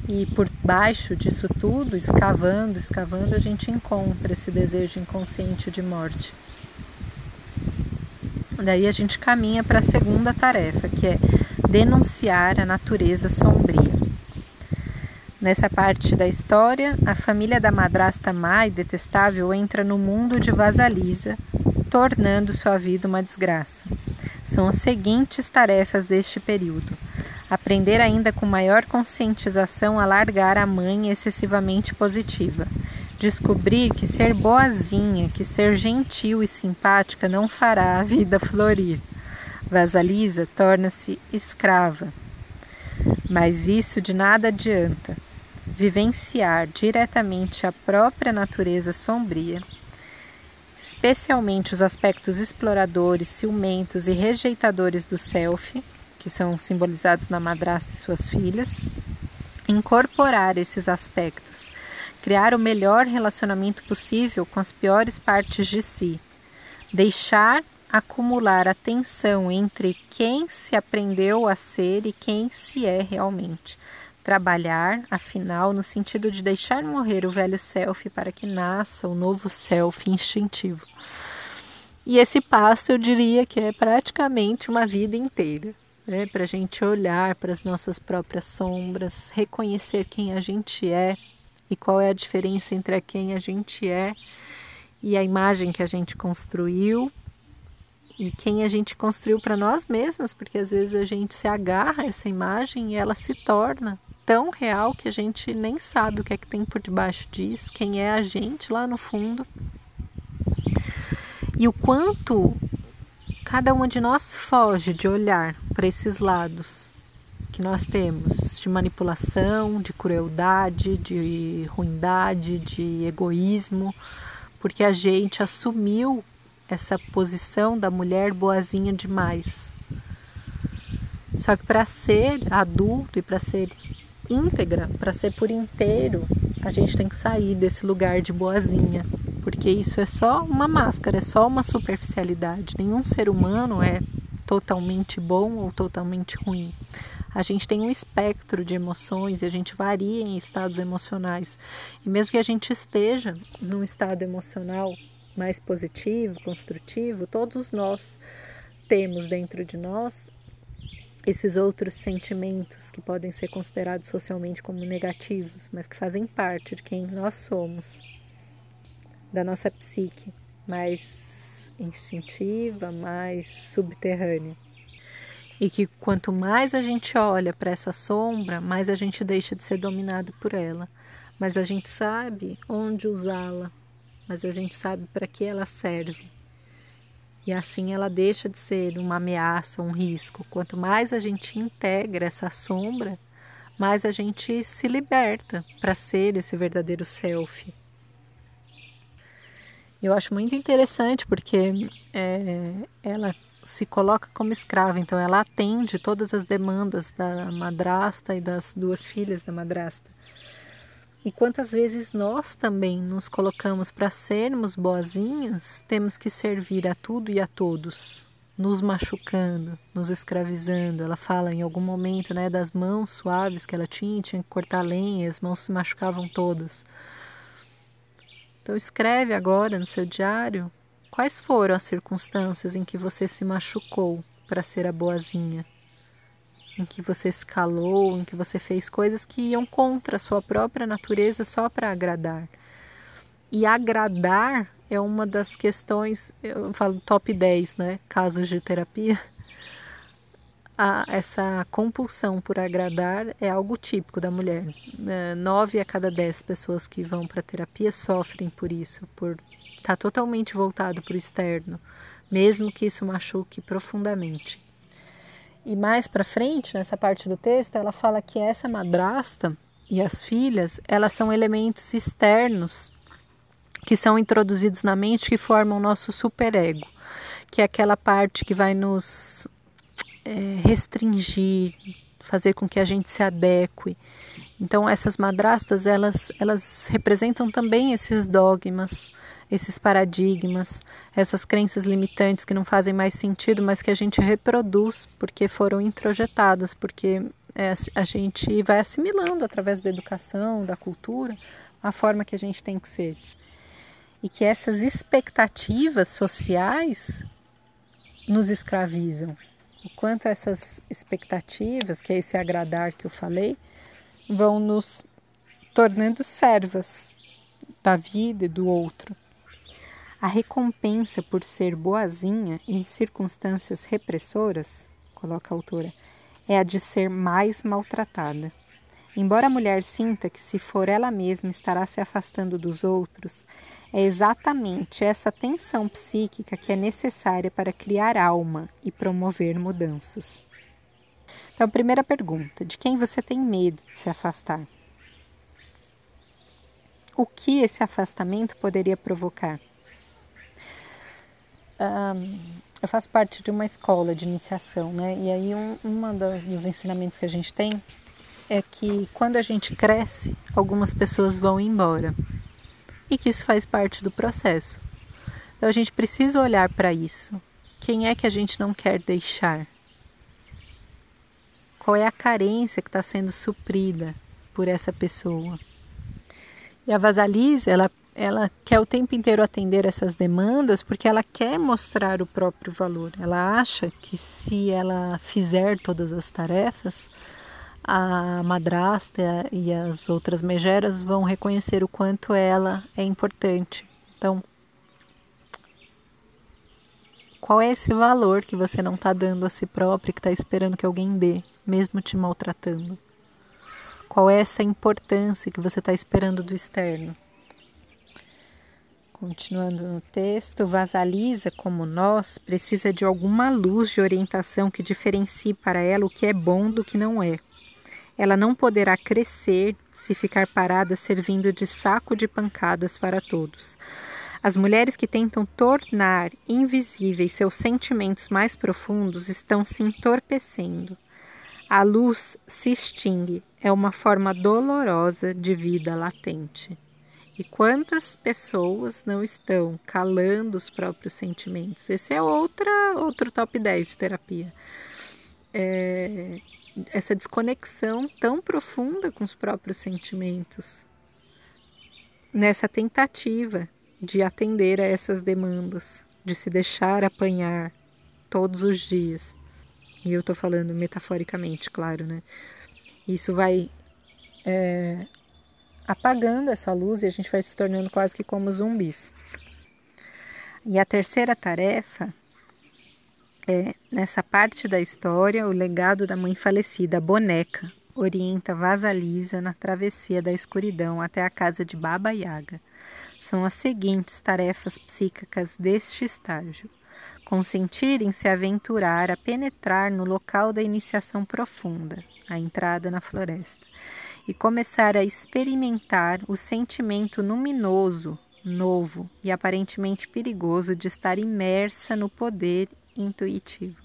e por baixo disso tudo, escavando, escavando, a gente encontra esse desejo inconsciente de morte. Daí a gente caminha para a segunda tarefa, que é denunciar a natureza sombria. Nessa parte da história, a família da madrasta má e detestável entra no mundo de Vasalisa, tornando sua vida uma desgraça. São as seguintes tarefas deste período: aprender ainda com maior conscientização a largar a mãe excessivamente positiva, descobrir que ser boazinha, que ser gentil e simpática não fará a vida <laughs> florir. Vasalisa torna-se escrava. Mas isso de nada adianta. Vivenciar diretamente a própria natureza sombria, especialmente os aspectos exploradores, ciumentos e rejeitadores do self, que são simbolizados na madrasta e suas filhas, incorporar esses aspectos criar o melhor relacionamento possível com as piores partes de si, deixar acumular a tensão entre quem se aprendeu a ser e quem se é realmente. Trabalhar, afinal, no sentido de deixar morrer o velho self para que nasça o novo self instintivo. E esse passo eu diria que é praticamente uma vida inteira. Né, para a gente olhar para as nossas próprias sombras, reconhecer quem a gente é, e qual é a diferença entre a quem a gente é e a imagem que a gente construiu e quem a gente construiu para nós mesmos, porque às vezes a gente se agarra a essa imagem e ela se torna tão real que a gente nem sabe o que é que tem por debaixo disso, quem é a gente lá no fundo. E o quanto cada uma de nós foge de olhar para esses lados que nós temos de manipulação, de crueldade, de ruindade, de egoísmo, porque a gente assumiu essa posição da mulher boazinha demais. Só que para ser adulto e para ser íntegra, para ser por inteiro, a gente tem que sair desse lugar de boazinha, porque isso é só uma máscara, é só uma superficialidade. Nenhum ser humano é totalmente bom ou totalmente ruim. A gente tem um espectro de emoções e a gente varia em estados emocionais. E mesmo que a gente esteja num estado emocional mais positivo, construtivo, todos nós temos dentro de nós esses outros sentimentos que podem ser considerados socialmente como negativos, mas que fazem parte de quem nós somos, da nossa psique mais instintiva, mais subterrânea e que quanto mais a gente olha para essa sombra, mais a gente deixa de ser dominado por ela. Mas a gente sabe onde usá-la, mas a gente sabe para que ela serve. E assim ela deixa de ser uma ameaça, um risco. Quanto mais a gente integra essa sombra, mais a gente se liberta para ser esse verdadeiro self. Eu acho muito interessante porque é, ela se coloca como escrava, então ela atende todas as demandas da madrasta e das duas filhas da madrasta. E quantas vezes nós também nos colocamos para sermos boazinhas, temos que servir a tudo e a todos, nos machucando, nos escravizando. Ela fala em algum momento né, das mãos suaves que ela tinha, tinha que cortar lenha, as mãos se machucavam todas. Então escreve agora no seu diário quais foram as circunstâncias em que você se machucou para ser a boazinha em que você se calou, em que você fez coisas que iam contra a sua própria natureza só para agradar. E agradar é uma das questões, eu falo top 10, né, casos de terapia. <laughs> A, essa compulsão por agradar é algo típico da mulher. É, nove a cada dez pessoas que vão para terapia sofrem por isso, por estar tá totalmente voltado para o externo, mesmo que isso machuque profundamente. E mais para frente, nessa parte do texto, ela fala que essa madrasta e as filhas, elas são elementos externos que são introduzidos na mente que formam o nosso superego, que é aquela parte que vai nos é, restringir, fazer com que a gente se adeque. Então essas madrastas, elas, elas representam também esses dogmas, esses paradigmas, essas crenças limitantes que não fazem mais sentido, mas que a gente reproduz porque foram introjetadas, porque é, a gente vai assimilando através da educação, da cultura, a forma que a gente tem que ser. E que essas expectativas sociais nos escravizam. O quanto essas expectativas, que é esse agradar que eu falei, vão nos tornando servas da vida e do outro. A recompensa por ser boazinha em circunstâncias repressoras, coloca a autora, é a de ser mais maltratada. Embora a mulher sinta que, se for ela mesma, estará se afastando dos outros, é exatamente essa tensão psíquica que é necessária para criar alma e promover mudanças. Então, primeira pergunta: de quem você tem medo de se afastar? O que esse afastamento poderia provocar? Um, eu faço parte de uma escola de iniciação, né? E aí um, uma dos ensinamentos que a gente tem é que quando a gente cresce, algumas pessoas vão embora e que isso faz parte do processo. Então a gente precisa olhar para isso. Quem é que a gente não quer deixar? Qual é a carência que está sendo suprida por essa pessoa? E a Vasalise, ela ela quer o tempo inteiro atender essas demandas porque ela quer mostrar o próprio valor. Ela acha que se ela fizer todas as tarefas, a madrasta e as outras megeras vão reconhecer o quanto ela é importante. Então, qual é esse valor que você não está dando a si próprio que está esperando que alguém dê, mesmo te maltratando? Qual é essa importância que você está esperando do externo? Continuando no texto, Vasalisa, como nós, precisa de alguma luz de orientação que diferencie para ela o que é bom do que não é. Ela não poderá crescer se ficar parada servindo de saco de pancadas para todos. As mulheres que tentam tornar invisíveis seus sentimentos mais profundos estão se entorpecendo. A luz se extingue, é uma forma dolorosa de vida latente. E quantas pessoas não estão calando os próprios sentimentos? Esse é outra, outro top 10 de terapia. É, essa desconexão tão profunda com os próprios sentimentos, nessa tentativa de atender a essas demandas, de se deixar apanhar todos os dias. E eu estou falando metaforicamente, claro, né? Isso vai é, apagando essa luz e a gente vai se tornando quase que como zumbis. E a terceira tarefa é, nessa parte da história, o legado da mãe falecida, a boneca, orienta Vasalisa na travessia da escuridão até a casa de Baba Yaga. São as seguintes tarefas psíquicas deste estágio: consentir em se aventurar a penetrar no local da iniciação profunda, a entrada na floresta, e começar a experimentar o sentimento luminoso novo e aparentemente perigoso de estar imersa no poder intuitivo.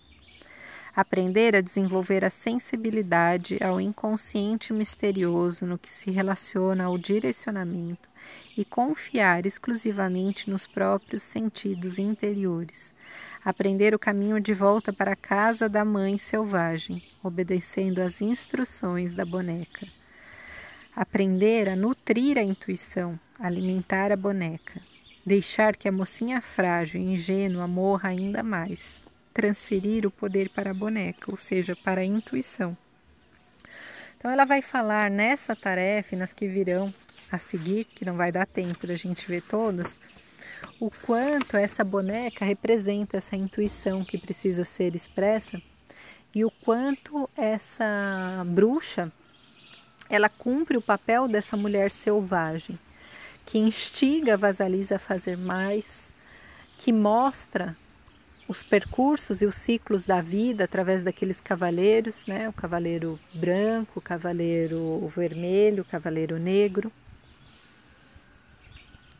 Aprender a desenvolver a sensibilidade ao inconsciente misterioso no que se relaciona ao direcionamento e confiar exclusivamente nos próprios sentidos interiores. Aprender o caminho de volta para a casa da mãe selvagem, obedecendo às instruções da boneca. Aprender a nutrir a intuição, alimentar a boneca. Deixar que a mocinha frágil e ingênua morra ainda mais transferir o poder para a boneca, ou seja, para a intuição. Então, ela vai falar nessa tarefa e nas que virão a seguir, que não vai dar tempo da gente ver todas, o quanto essa boneca representa essa intuição que precisa ser expressa e o quanto essa bruxa ela cumpre o papel dessa mulher selvagem que instiga a Vasalisa a fazer mais, que mostra os percursos e os ciclos da vida através daqueles cavaleiros, né? O cavaleiro branco, o cavaleiro vermelho, o cavaleiro negro,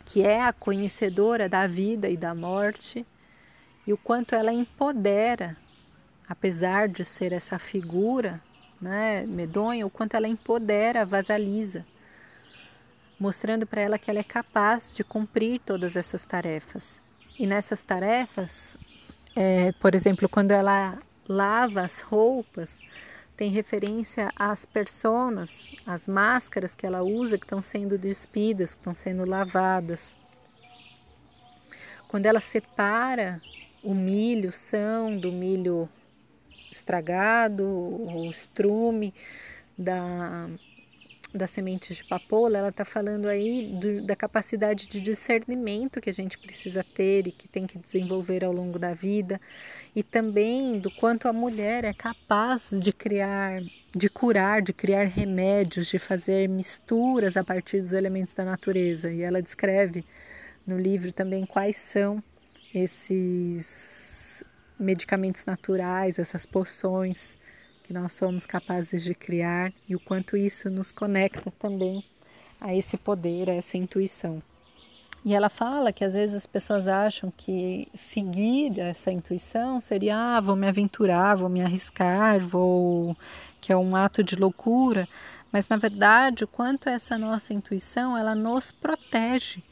que é a conhecedora da vida e da morte, e o quanto ela empodera, apesar de ser essa figura, né, medonha, o quanto ela empodera a Vasalisa, mostrando para ela que ela é capaz de cumprir todas essas tarefas. E nessas tarefas, é, por exemplo, quando ela lava as roupas, tem referência às personas, às máscaras que ela usa que estão sendo despidas, que estão sendo lavadas. Quando ela separa o milho são do milho estragado, o estrume da da semente de papoula, ela está falando aí do, da capacidade de discernimento que a gente precisa ter e que tem que desenvolver ao longo da vida, e também do quanto a mulher é capaz de criar, de curar, de criar remédios, de fazer misturas a partir dos elementos da natureza. E ela descreve no livro também quais são esses medicamentos naturais, essas poções que nós somos capazes de criar e o quanto isso nos conecta também a esse poder, a essa intuição. E ela fala que às vezes as pessoas acham que seguir essa intuição seria, ah, vou me aventurar, vou me arriscar, vou que é um ato de loucura, mas na verdade, o quanto essa nossa intuição, ela nos protege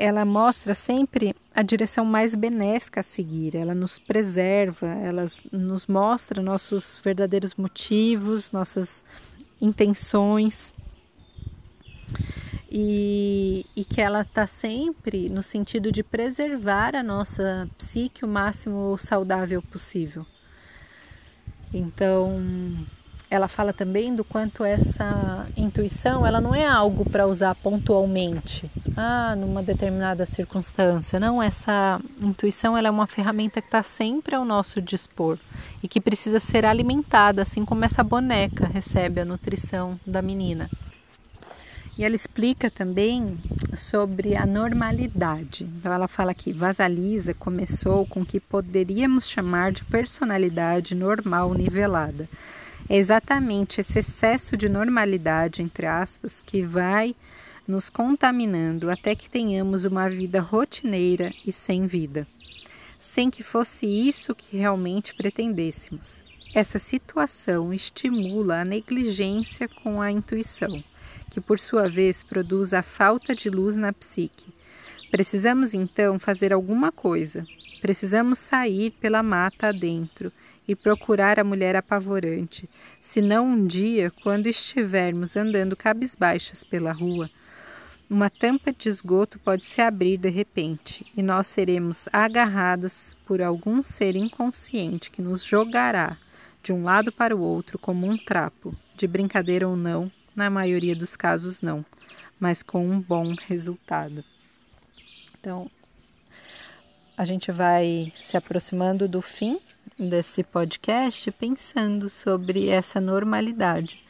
ela mostra sempre a direção mais benéfica a seguir, ela nos preserva, ela nos mostra nossos verdadeiros motivos, nossas intenções. E, e que ela está sempre no sentido de preservar a nossa psique o máximo saudável possível. Então, ela fala também do quanto essa intuição ela não é algo para usar pontualmente, ah, numa determinada circunstância. Não, essa intuição ela é uma ferramenta que está sempre ao nosso dispor e que precisa ser alimentada, assim como essa boneca recebe a nutrição da menina. E ela explica também sobre a normalidade. Então ela fala que Vasalisa começou com o que poderíamos chamar de personalidade normal nivelada é exatamente esse excesso de normalidade, entre aspas, que vai nos contaminando até que tenhamos uma vida rotineira e sem vida, sem que fosse isso que realmente pretendêssemos. Essa situação estimula a negligência com a intuição, que por sua vez produz a falta de luz na psique. Precisamos então fazer alguma coisa. Precisamos sair pela mata adentro e procurar a mulher apavorante, senão um dia, quando estivermos andando cabisbaixas pela rua, uma tampa de esgoto pode se abrir de repente e nós seremos agarradas por algum ser inconsciente que nos jogará de um lado para o outro como um trapo, de brincadeira ou não, na maioria dos casos não, mas com um bom resultado. Então, a gente vai se aproximando do fim desse podcast pensando sobre essa normalidade,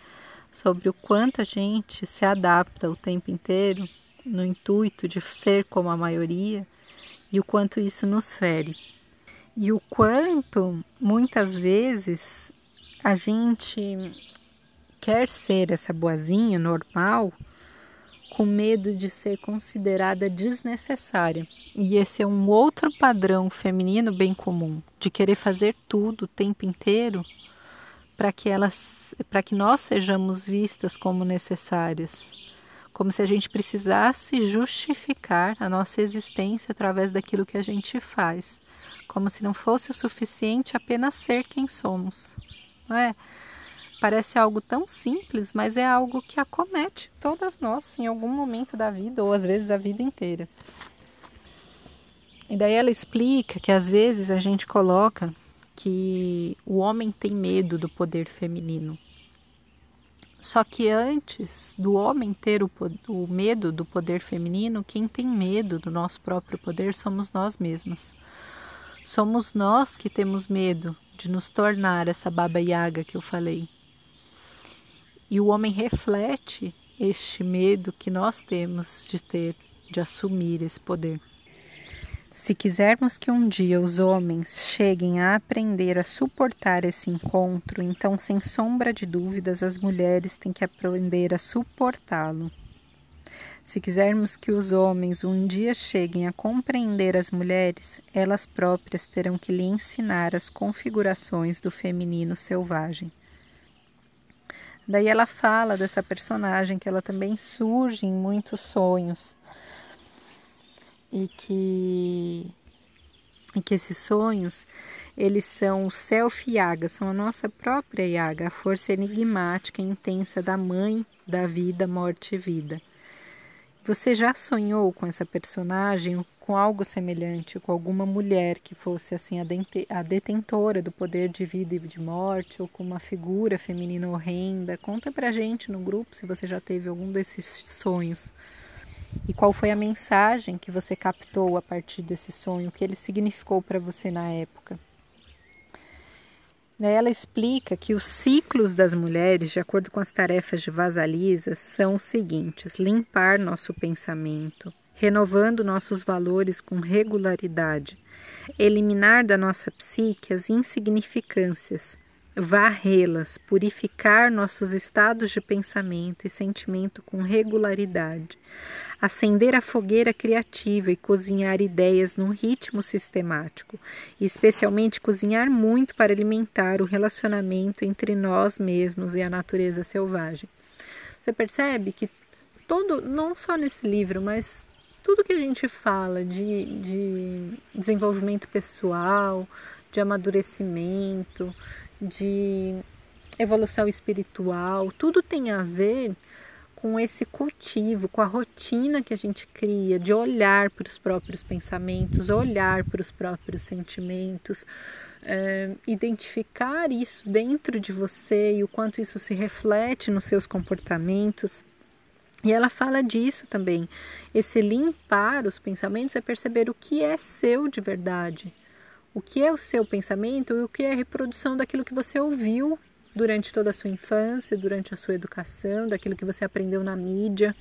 sobre o quanto a gente se adapta o tempo inteiro no intuito de ser como a maioria e o quanto isso nos fere. E o quanto muitas vezes a gente quer ser essa boazinha normal com medo de ser considerada desnecessária. E esse é um outro padrão feminino bem comum, de querer fazer tudo o tempo inteiro para que elas para que nós sejamos vistas como necessárias, como se a gente precisasse justificar a nossa existência através daquilo que a gente faz, como se não fosse o suficiente apenas ser quem somos. Não é? Parece algo tão simples, mas é algo que acomete todas nós em algum momento da vida, ou às vezes a vida inteira. E daí ela explica que às vezes a gente coloca que o homem tem medo do poder feminino. Só que antes do homem ter o, o, medo do poder feminino, quem tem medo do nosso próprio poder somos nós mesmas. Somos nós que temos medo de nos tornar essa baba yaga que eu falei. E o homem reflete este medo que nós temos de ter, de assumir esse poder. Se quisermos que um dia os homens cheguem a aprender a suportar esse encontro, então, sem sombra de dúvidas, as mulheres têm que aprender a suportá-lo. Se quisermos que os homens um dia cheguem a compreender as mulheres, elas próprias terão que lhe ensinar as configurações do feminino selvagem. Daí ela fala dessa personagem que ela também surge em muitos sonhos e que e que esses sonhos eles são o self yaga, são a nossa própria yaga, a força enigmática e intensa da mãe da vida, morte e vida. Você já sonhou com essa personagem, com algo semelhante, com alguma mulher que fosse assim a, detentora do poder de vida e de morte, ou com uma figura feminina horrenda? Conta pra gente no grupo se você já teve algum desses sonhos. E qual foi a mensagem que você captou a partir desse sonho, o que ele significou para você na época? Ela explica que os ciclos das mulheres, de acordo com as tarefas de Vasalisa, são os seguintes: limpar nosso pensamento, renovando nossos valores com regularidade, eliminar da nossa psique as insignificâncias, varrê-las, purificar nossos estados de pensamento e sentimento com regularidade, acender a fogueira criativa e cozinhar ideias num ritmo sistemático, e especialmente cozinhar muito para alimentar o relacionamento entre nós mesmos e a natureza selvagem. Você percebe que todo, não só nesse livro, mas tudo que a gente fala de, de desenvolvimento pessoal, de amadurecimento, de evolução espiritual, tudo tem a ver com esse cultivo, com a rotina que a gente cria de olhar para os próprios pensamentos, olhar para os próprios sentimentos, é, identificar isso dentro de você e o quanto isso se reflete nos seus comportamentos. E ela fala disso também. Esse limpar os pensamentos é perceber o que é seu de verdade, o que é o seu pensamento e o que é a reprodução daquilo que você ouviu durante toda a sua infância, durante a sua educação, daquilo que você aprendeu na mídia.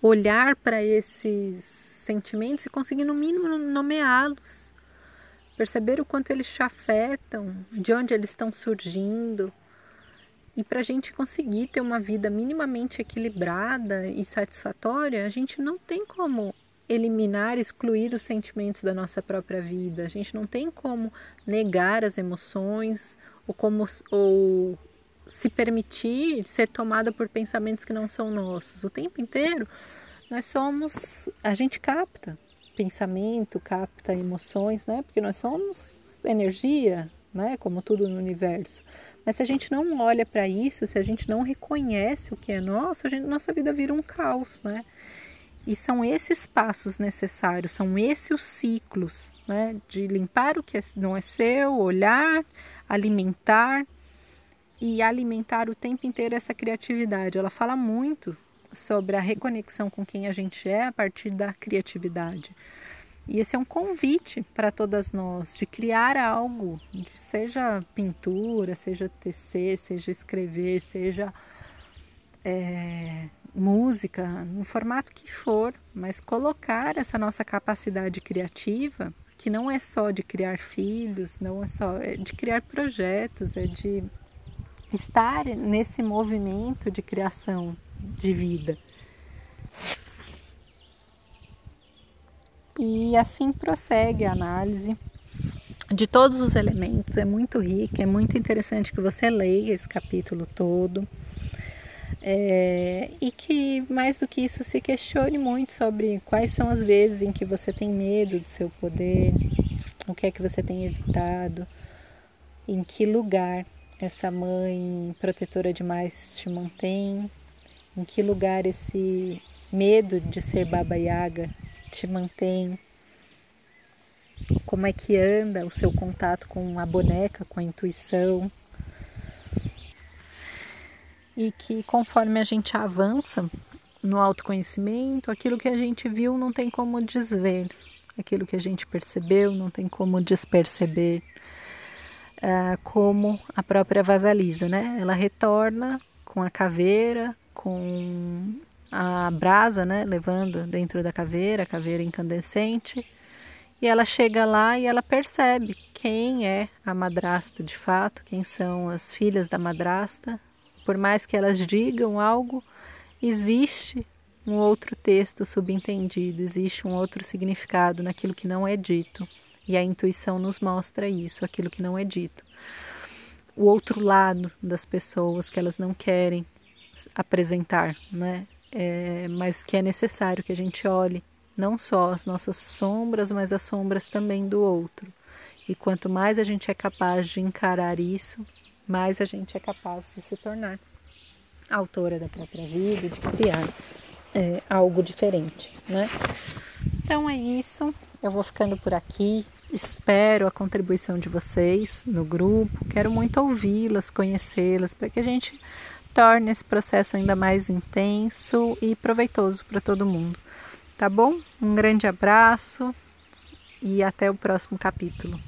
Olhar para esses sentimentos e conseguir, no mínimo, nomeá-los. Perceber o quanto eles te afetam, de onde eles estão surgindo. E para a gente conseguir ter uma vida minimamente equilibrada e satisfatória, a gente não tem como eliminar, excluir os sentimentos da nossa própria vida. A gente não tem como negar as emoções ou como ou se permitir ser tomada por pensamentos que não são nossos. O tempo inteiro nós somos, a gente capta pensamento, capta emoções, né? Porque nós somos energia, né? Como tudo no universo. Mas se a gente não olha para isso, se a gente não reconhece o que é nosso, a gente, nossa vida vira um caos, né? E são esses passos necessários, são esses os ciclos, né? De limpar o que é, não é seu, olhar, alimentar e alimentar o tempo inteiro essa criatividade. Ela fala muito sobre a reconexão com quem a gente é a partir da criatividade. E esse é um convite para todas nós de criar algo, seja pintura, seja tecer, seja escrever, seja é, música, no formato que for, mas colocar essa nossa capacidade criativa que não é só de criar filhos, não é só é de criar projetos, é de estar nesse movimento de criação de vida. E assim prossegue a análise de todos os elementos. É muito rica, é muito interessante que você leia esse capítulo todo. É, e que mais do que isso se questione muito sobre quais são as vezes em que você tem medo do seu poder, o que é que você tem evitado, em que lugar essa mãe protetora demais te mantém, em que lugar esse medo de ser Baba Yaga te mantém, como é que anda o seu contato com a boneca, com a intuição. E que conforme a gente avança no autoconhecimento, aquilo que a gente viu não tem como desver, aquilo que a gente percebeu não tem como desperceber, uh, como a própria Vasalisa, né? Ela retorna com a caveira, com a brasa, né, levando dentro da caveira, a caveira incandescente, e ela chega lá e ela percebe quem é a madrasta de fato, quem são as filhas da madrasta. Por mais que elas digam algo, existe um outro texto subentendido, existe um outro significado naquilo que não é dito. E a intuição nos mostra isso, aquilo que não é dito. O outro lado das pessoas que elas não querem apresentar, né? É, mas que é necessário que a gente olhe não só as nossas sombras, mas as sombras também do outro. E quanto mais a gente é capaz de encarar isso, mais a gente é capaz de se tornar autora da própria vida, de criar é, algo diferente, né? Então é isso. Eu vou ficando por aqui. Espero a contribuição de vocês no grupo. Quero muito ouvi-las, conhecê-las, para que a gente torne esse processo ainda mais intenso e proveitoso para todo mundo. Tá bom? Um grande abraço e até o próximo capítulo.